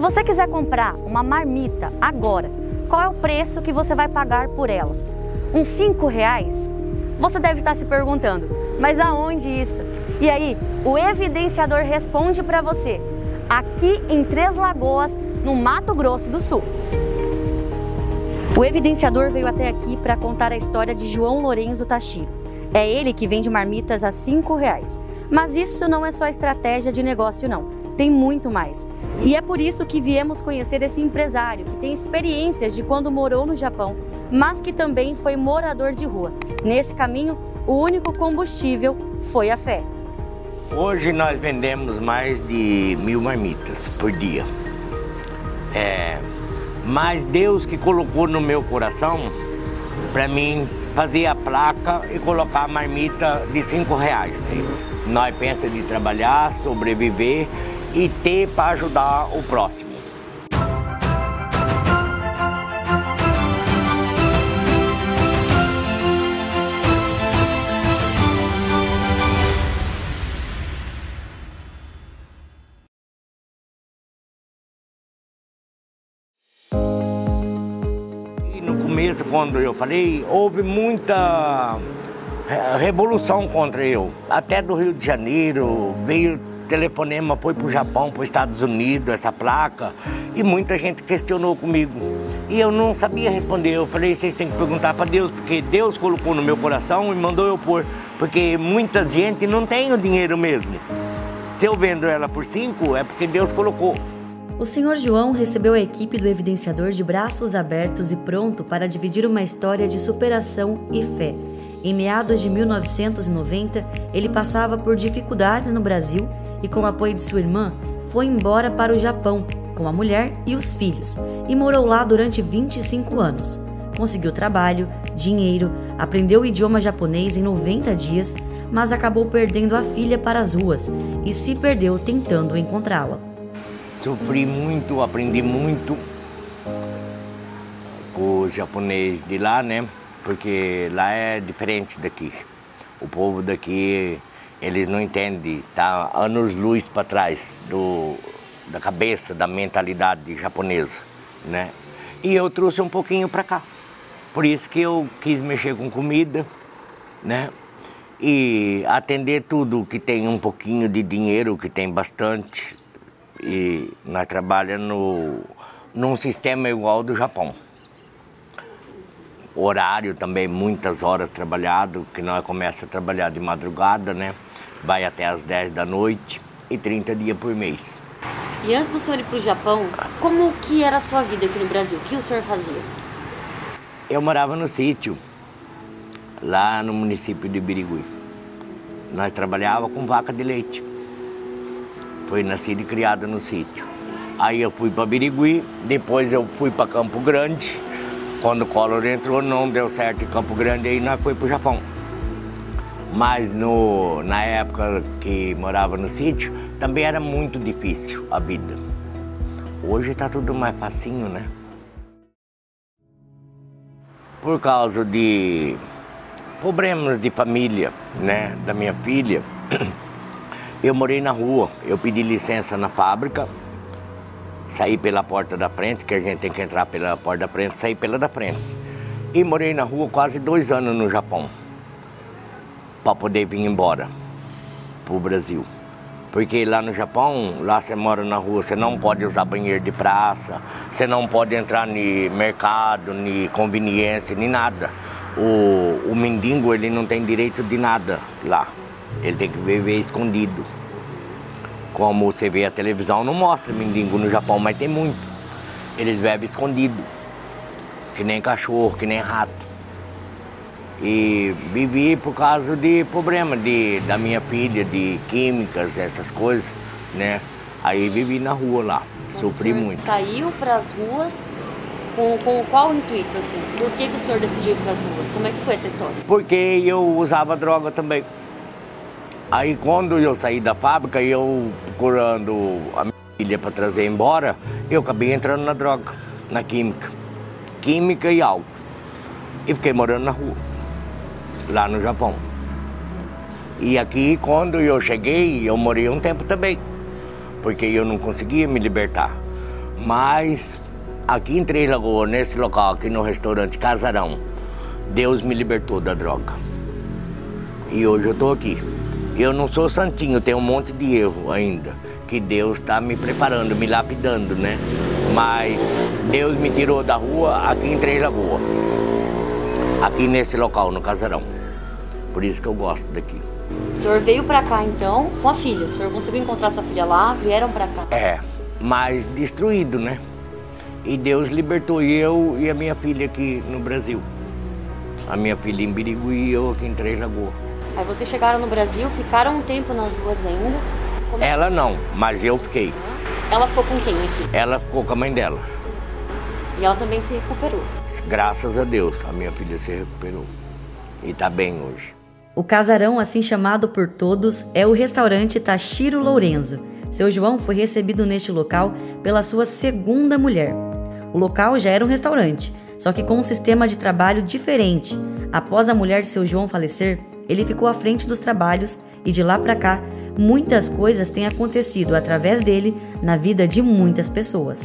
Se você quiser comprar uma marmita agora, qual é o preço que você vai pagar por ela? Uns 5 reais? Você deve estar se perguntando, mas aonde isso? E aí, o evidenciador responde para você, aqui em Três Lagoas, no Mato Grosso do Sul. O evidenciador veio até aqui para contar a história de João Lourenço Tachiro. É ele que vende marmitas a cinco reais. Mas isso não é só estratégia de negócio, não. Tem muito mais. E é por isso que viemos conhecer esse empresário que tem experiências de quando morou no Japão, mas que também foi morador de rua. Nesse caminho, o único combustível foi a fé. Hoje nós vendemos mais de mil marmitas por dia. É, mas Deus que colocou no meu coração para mim fazer a placa e colocar a marmita de cinco reais. Nós pensamos de trabalhar, sobreviver e ter para ajudar o próximo. começo, quando eu falei, houve muita é, revolução contra eu. Até do Rio de Janeiro, veio telefonema, foi para o Japão, para os Estados Unidos, essa placa, e muita gente questionou comigo. E eu não sabia responder. Eu falei, vocês têm que perguntar para Deus, porque Deus colocou no meu coração e mandou eu pôr. Porque muita gente não tem o dinheiro mesmo. Se eu vendo ela por cinco, é porque Deus colocou. O Sr. João recebeu a equipe do evidenciador de braços abertos e pronto para dividir uma história de superação e fé. Em meados de 1990, ele passava por dificuldades no Brasil e, com o apoio de sua irmã, foi embora para o Japão com a mulher e os filhos e morou lá durante 25 anos. Conseguiu trabalho, dinheiro, aprendeu o idioma japonês em 90 dias, mas acabou perdendo a filha para as ruas e se perdeu tentando encontrá-la. Sofri muito, aprendi muito com os japoneses de lá, né? Porque lá é diferente daqui. O povo daqui, eles não entendem, tá anos luz para trás do, da cabeça, da mentalidade japonesa, né? E eu trouxe um pouquinho para cá. Por isso que eu quis mexer com comida, né? E atender tudo que tem um pouquinho de dinheiro, que tem bastante, e nós trabalhamos no, num sistema igual do Japão. Horário também, muitas horas trabalhado, que nós começa a trabalhar de madrugada, né? Vai até as 10 da noite e 30 dias por mês. E antes do senhor ir para o Japão, como que era a sua vida aqui no Brasil? O que o senhor fazia? Eu morava no sítio, lá no município de Birigui. Nós trabalhávamos com vaca de leite. Foi nascido e criado no sítio. Aí eu fui para Birigui, depois eu fui para Campo Grande. Quando o Collor entrou, não deu certo em Campo Grande, aí nós fomos para o Japão. Mas no, na época que morava no sítio, também era muito difícil a vida. Hoje está tudo mais facinho, né? Por causa de problemas de família, né, da minha filha, Eu morei na rua, eu pedi licença na fábrica, saí pela porta da frente, que a gente tem que entrar pela porta da frente, saí pela da frente. E morei na rua quase dois anos no Japão, para poder vir embora para o Brasil. Porque lá no Japão, lá você mora na rua, você não pode usar banheiro de praça, você não pode entrar no mercado, nem conveniência, nem nada. O, o mendigo, ele não tem direito de nada lá. Ele tem que viver escondido. Como você vê a televisão, não mostra mendigo no Japão, mas tem muito. Eles bebem escondido. Que nem cachorro, que nem rato. E vivi por causa de problema de, da minha filha, de químicas, essas coisas, né? Aí vivi na rua lá, então, sofri muito. Saiu para as ruas com, com qual intuito, assim? Por que, que o senhor decidiu ir para as ruas? Como é que foi essa história? Porque eu usava droga também. Aí quando eu saí da fábrica, eu procurando a minha filha para trazer embora, eu acabei entrando na droga, na química. Química e álcool. E fiquei morando na rua, lá no Japão. E aqui, quando eu cheguei, eu morei um tempo também, porque eu não conseguia me libertar. Mas aqui em Três Lagoas, nesse local, aqui no restaurante Casarão, Deus me libertou da droga. E hoje eu estou aqui. Eu não sou santinho, tenho um monte de erro ainda. Que Deus está me preparando, me lapidando, né? Mas Deus me tirou da rua aqui em Três Lagoas. Aqui nesse local, no Casarão. Por isso que eu gosto daqui. O senhor veio para cá então com a filha. O senhor conseguiu encontrar sua filha lá? Vieram para cá? É, mas destruído, né? E Deus libertou eu e a minha filha aqui no Brasil. A minha filha em Birigui e eu aqui em Três Lagoas. Aí vocês chegaram no Brasil, ficaram um tempo nas ruas ainda? Como... É Ela não, mas eu fiquei. Ela ficou com quem aqui? Ela ficou com a mãe dela. E ela também se recuperou? Graças a Deus, a minha filha se recuperou. E tá bem hoje. O casarão, assim chamado por todos, é o restaurante Tashiro Lourenço. Seu João foi recebido neste local pela sua segunda mulher. O local já era um restaurante, só que com um sistema de trabalho diferente. Após a mulher de seu João falecer, ele ficou à frente dos trabalhos e de lá para cá, muitas coisas têm acontecido através dele na vida de muitas pessoas.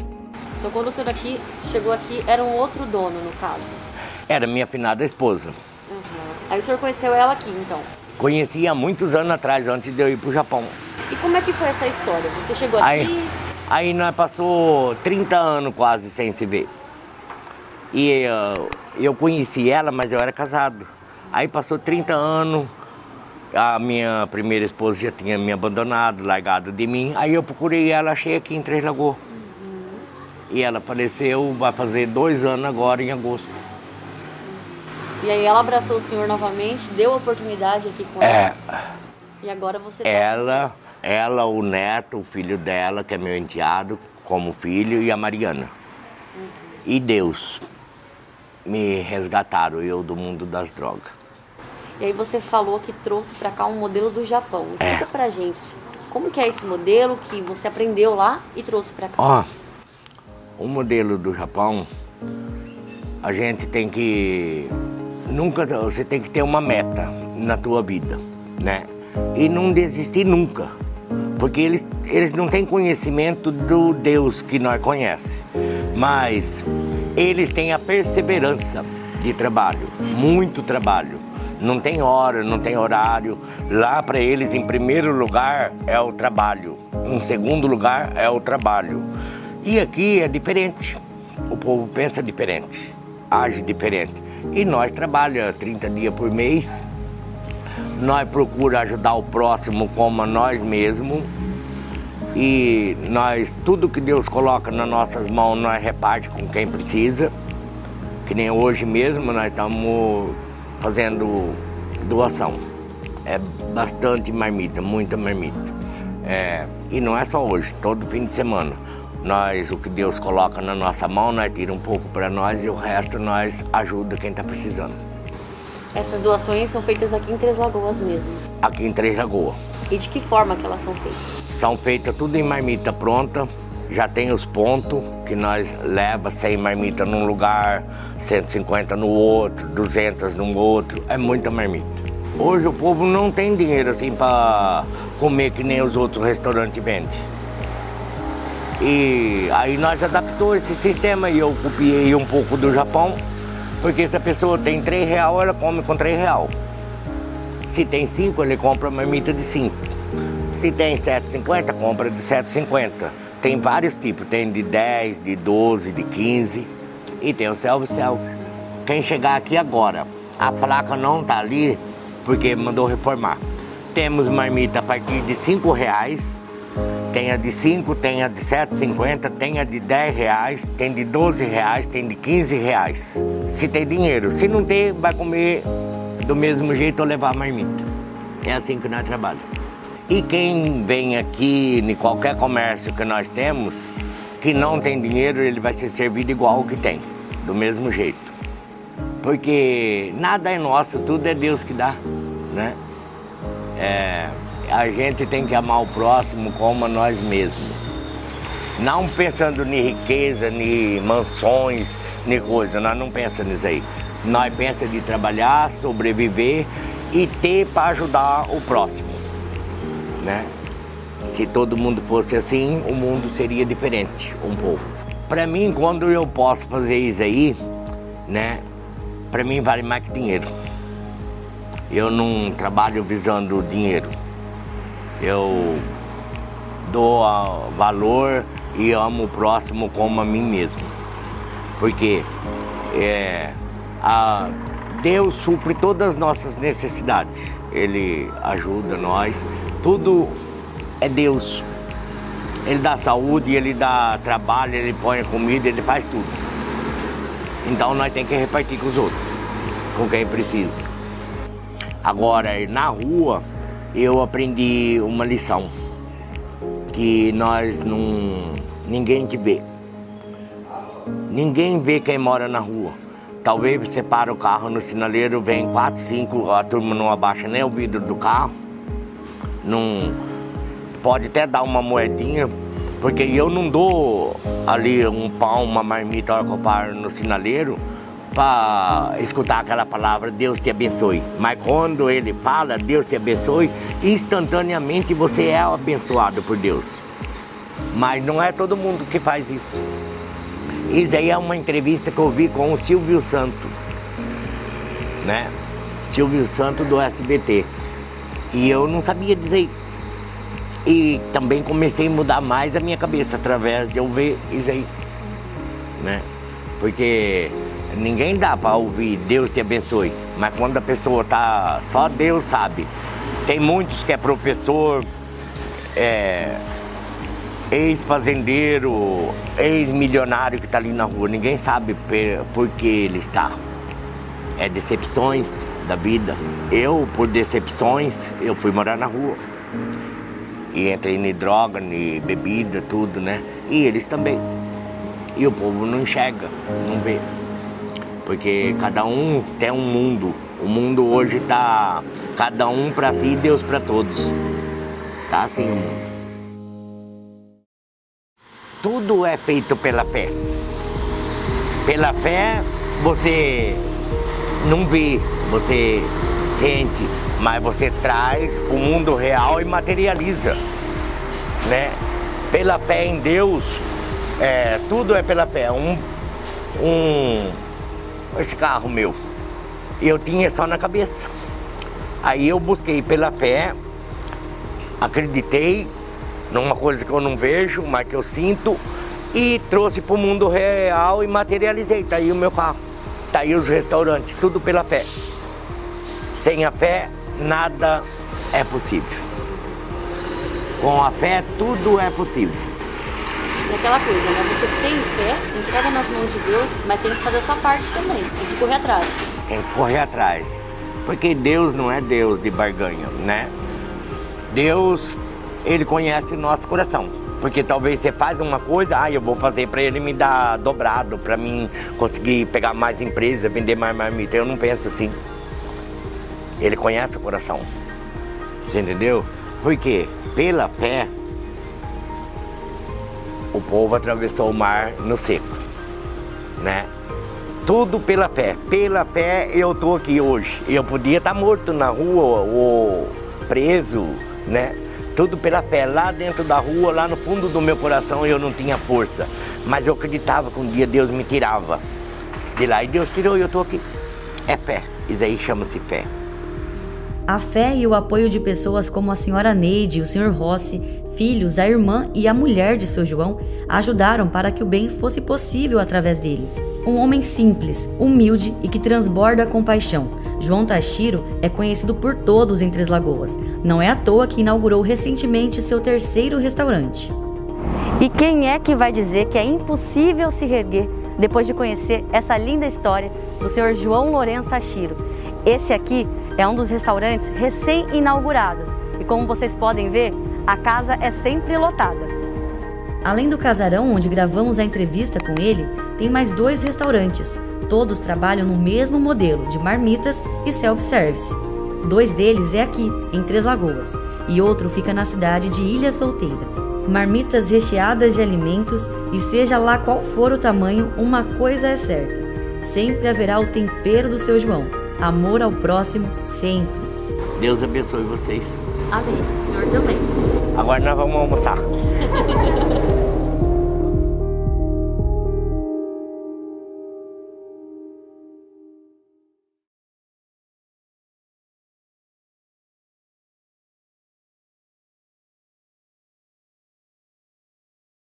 Então, quando o senhor aqui chegou aqui, era um outro dono, no caso? Era minha finada esposa. Uhum. Aí o senhor conheceu ela aqui, então? Conheci há mumuitos anos atrás, antes de eu ir para o Japão. E como é que foi essa história? Você chegou aqui... Aí, aí nós passou 30 anos quase sem se ver. E uh, eu conheci ela, mas eu era casado. Aí passou 30 anos, a minha primeira esposa já tinha me abandonado, largado de mim. Aí eu procurei ela, achei aqui em Três Lagoas. Uhum. E ela faleceu, vai fazer dois anos agora, em agosto. E aí ela abraçou o senhor novamente, deu a oportunidade aqui com é, ela. E agora você tá Ela, ela, o neto, o filho dela, que é meu enteado, como filho, e a Mariana. Uhum. E Deus me resgataram, eu do mundo das drogas. E aí você falou que trouxe para cá um modelo do Japão. Explica é. pra gente, como que é esse modelo que você aprendeu lá e trouxe para cá? Ó, o modelo do Japão, a gente tem que nunca você tem que ter uma meta na tua vida, né? E não desistir nunca. Porque eles, eles não têm conhecimento do Deus que nós conhecemos. Mas eles têm a perseverança de trabalho, muito trabalho não tem hora, não tem horário. Lá para eles, em primeiro lugar, é o trabalho. Em segundo lugar, é o trabalho. E aqui é diferente. O povo pensa diferente, age diferente. E nós trabalhamos 30 dias por mês. Nós procuramos ajudar o próximo como a nós mesmos. E nós, tudo que Deus coloca nas nossas mãos, nós reparte com quem precisa. Que nem hoje mesmo, nós estamos fazendo doação. É bastante marmita, muita marmita. É, e não é só hoje, todo fim de semana. Nós, o que Deus coloca na nossa mão, nós tira um pouco para nós e o resto nós ajuda quem está precisando. Essas doações são feitas aqui em Três Lagoas mesmo? Aqui em Três Lagoas. E de que forma que elas são feitas? São feitas tudo em marmita pronta, já tem os pontos que nós leva 100 marmita num lugar, 150 no outro, 200 no outro, é muita marmita. Hoje o povo não tem dinheiro assim para comer que nem os outros restaurantes vendem. E aí nós adaptou esse sistema e eu copiei um pouco do Japão, porque se a pessoa tem 3 real, ela come com 3 real. Se tem 5, ele compra marmita de 5. Se tem 7,50, compra de 7,50. Tem vários tipos, tem de 10, de 12, de 15 e tem o self-self. Quem chegar aqui agora, a placa não tá ali porque mandou reformar. Temos marmita a partir de 5 reais, tem a de 5, tem a de 7,50, tem a de 10 reais, tem de 12 reais, tem de 15 reais. Se tem dinheiro, se não tem, vai comer do mesmo jeito ou levar a marmita. É assim que nós trabalhamos. E quem vem aqui em qualquer comércio que nós temos, que não tem dinheiro, ele vai ser servido igual o que tem, do mesmo jeito. Porque nada é nosso, tudo é Deus que dá, né? É, a gente tem que amar o próximo como a nós mesmos. Não pensando em riqueza, em mansões, em coisa, nós não pensamos nisso aí. Nós pensamos de trabalhar, sobreviver e ter para ajudar o próximo né? Se todo mundo fosse assim, o mundo seria diferente um pouco. para mim, quando eu posso fazer isso aí, né? Para mim vale mais que dinheiro. Eu não trabalho visando dinheiro. Eu dou valor e amo o próximo como a mim mesmo. Porque é, a, Deus supre todas as nossas necessidades. Ele ajuda nós. Tudo é Deus. Ele dá saúde, ele dá trabalho, ele põe comida, ele faz tudo. Então nós temos que repartir com os outros, com quem precisa. Agora, na rua, eu aprendi uma lição que nós não. ninguém te vê. Ninguém vê quem mora na rua. Talvez você para o carro no sinaleiro, vem quatro, cinco, a turma não abaixa nem o vidro do carro. Não pode até dar uma moedinha, porque eu não dou ali um pão, uma marmita hora que eu paro no sinaleiro para escutar aquela palavra Deus te abençoe. Mas quando ele fala Deus te abençoe, instantaneamente você é abençoado por Deus. Mas não é todo mundo que faz isso. Isso aí é uma entrevista que eu vi com o Silvio Santo, né? Silvio Santo do SBT. E eu não sabia dizer. E também comecei a mudar mais a minha cabeça através de eu ver isso aí, né? Porque ninguém dá para ouvir Deus te abençoe, mas quando a pessoa tá, só Deus sabe. Tem muitos que é professor, é, ex-fazendeiro, ex-milionário que está ali na rua. Ninguém sabe por que ele está. É decepções da vida. Eu, por decepções, eu fui morar na rua. E entrei em droga, em bebida, tudo, né? E eles também. E o povo não enxerga, não vê. Porque cada um tem um mundo. O mundo hoje tá cada um para si e Deus para todos. Tá assim o mundo. Tudo é feito pela fé. Pela fé você não vê, você sente, mas você traz o mundo real e materializa, né? Pela fé em Deus, é, tudo é pela fé. Um, um, esse carro meu, eu tinha só na cabeça. Aí eu busquei pela fé, acreditei numa coisa que eu não vejo, mas que eu sinto, e trouxe para o mundo real e materializei. Tá aí o meu carro, tá aí os restaurantes, tudo pela fé. Sem a fé, nada é possível. Com a fé, tudo é possível. É aquela coisa, né? Você tem fé, entrega nas mãos de Deus, mas tem que fazer a sua parte também, tem que correr atrás. Tem que correr atrás. Porque Deus não é Deus de barganha, né? Deus ele conhece o nosso coração. Porque talvez você faz uma coisa, ah, eu vou fazer para ele me dar dobrado, para mim conseguir pegar mais empresa, vender mais marmita. Eu não penso assim. Ele conhece o coração. Você entendeu? Porque pela fé, o povo atravessou o mar no seco, né? Tudo pela fé. Pela fé eu tô aqui hoje. Eu podia estar tá morto na rua ou preso, né? Tudo pela fé. Lá dentro da rua, lá no fundo do meu coração, eu não tinha força. Mas eu acreditava que um dia Deus me tirava de lá. E Deus tirou e eu estou aqui. É fé. Isso aí chama-se fé. A fé e o apoio de pessoas como a senhora Neide o senhor Rossi, filhos, a irmã e a mulher de seu João, ajudaram para que o bem fosse possível através dele. Um homem simples, humilde e que transborda compaixão João Tashiro é conhecido por todos em Três Lagoas. Não é à toa que inaugurou recentemente seu terceiro restaurante. E quem é que vai dizer que é impossível se reerguer depois de conhecer essa linda história do senhor João Lourenço Tashiro? Esse aqui é um dos restaurantes recém-inaugurado e como vocês podem ver, a casa é sempre lotada. Além do casarão onde gravamos a entrevista com ele, tem mais dois restaurantes, Todos trabalham no mesmo modelo de marmitas e self-service. Dois deles é aqui, em Três Lagoas, e outro fica na cidade de Ilha Solteira. Marmitas recheadas de alimentos e seja lá qual for o tamanho, uma coisa é certa: sempre haverá o tempero do seu João. Amor ao próximo sempre. Deus abençoe vocês. Amém. O senhor também. Agora nós vamos almoçar.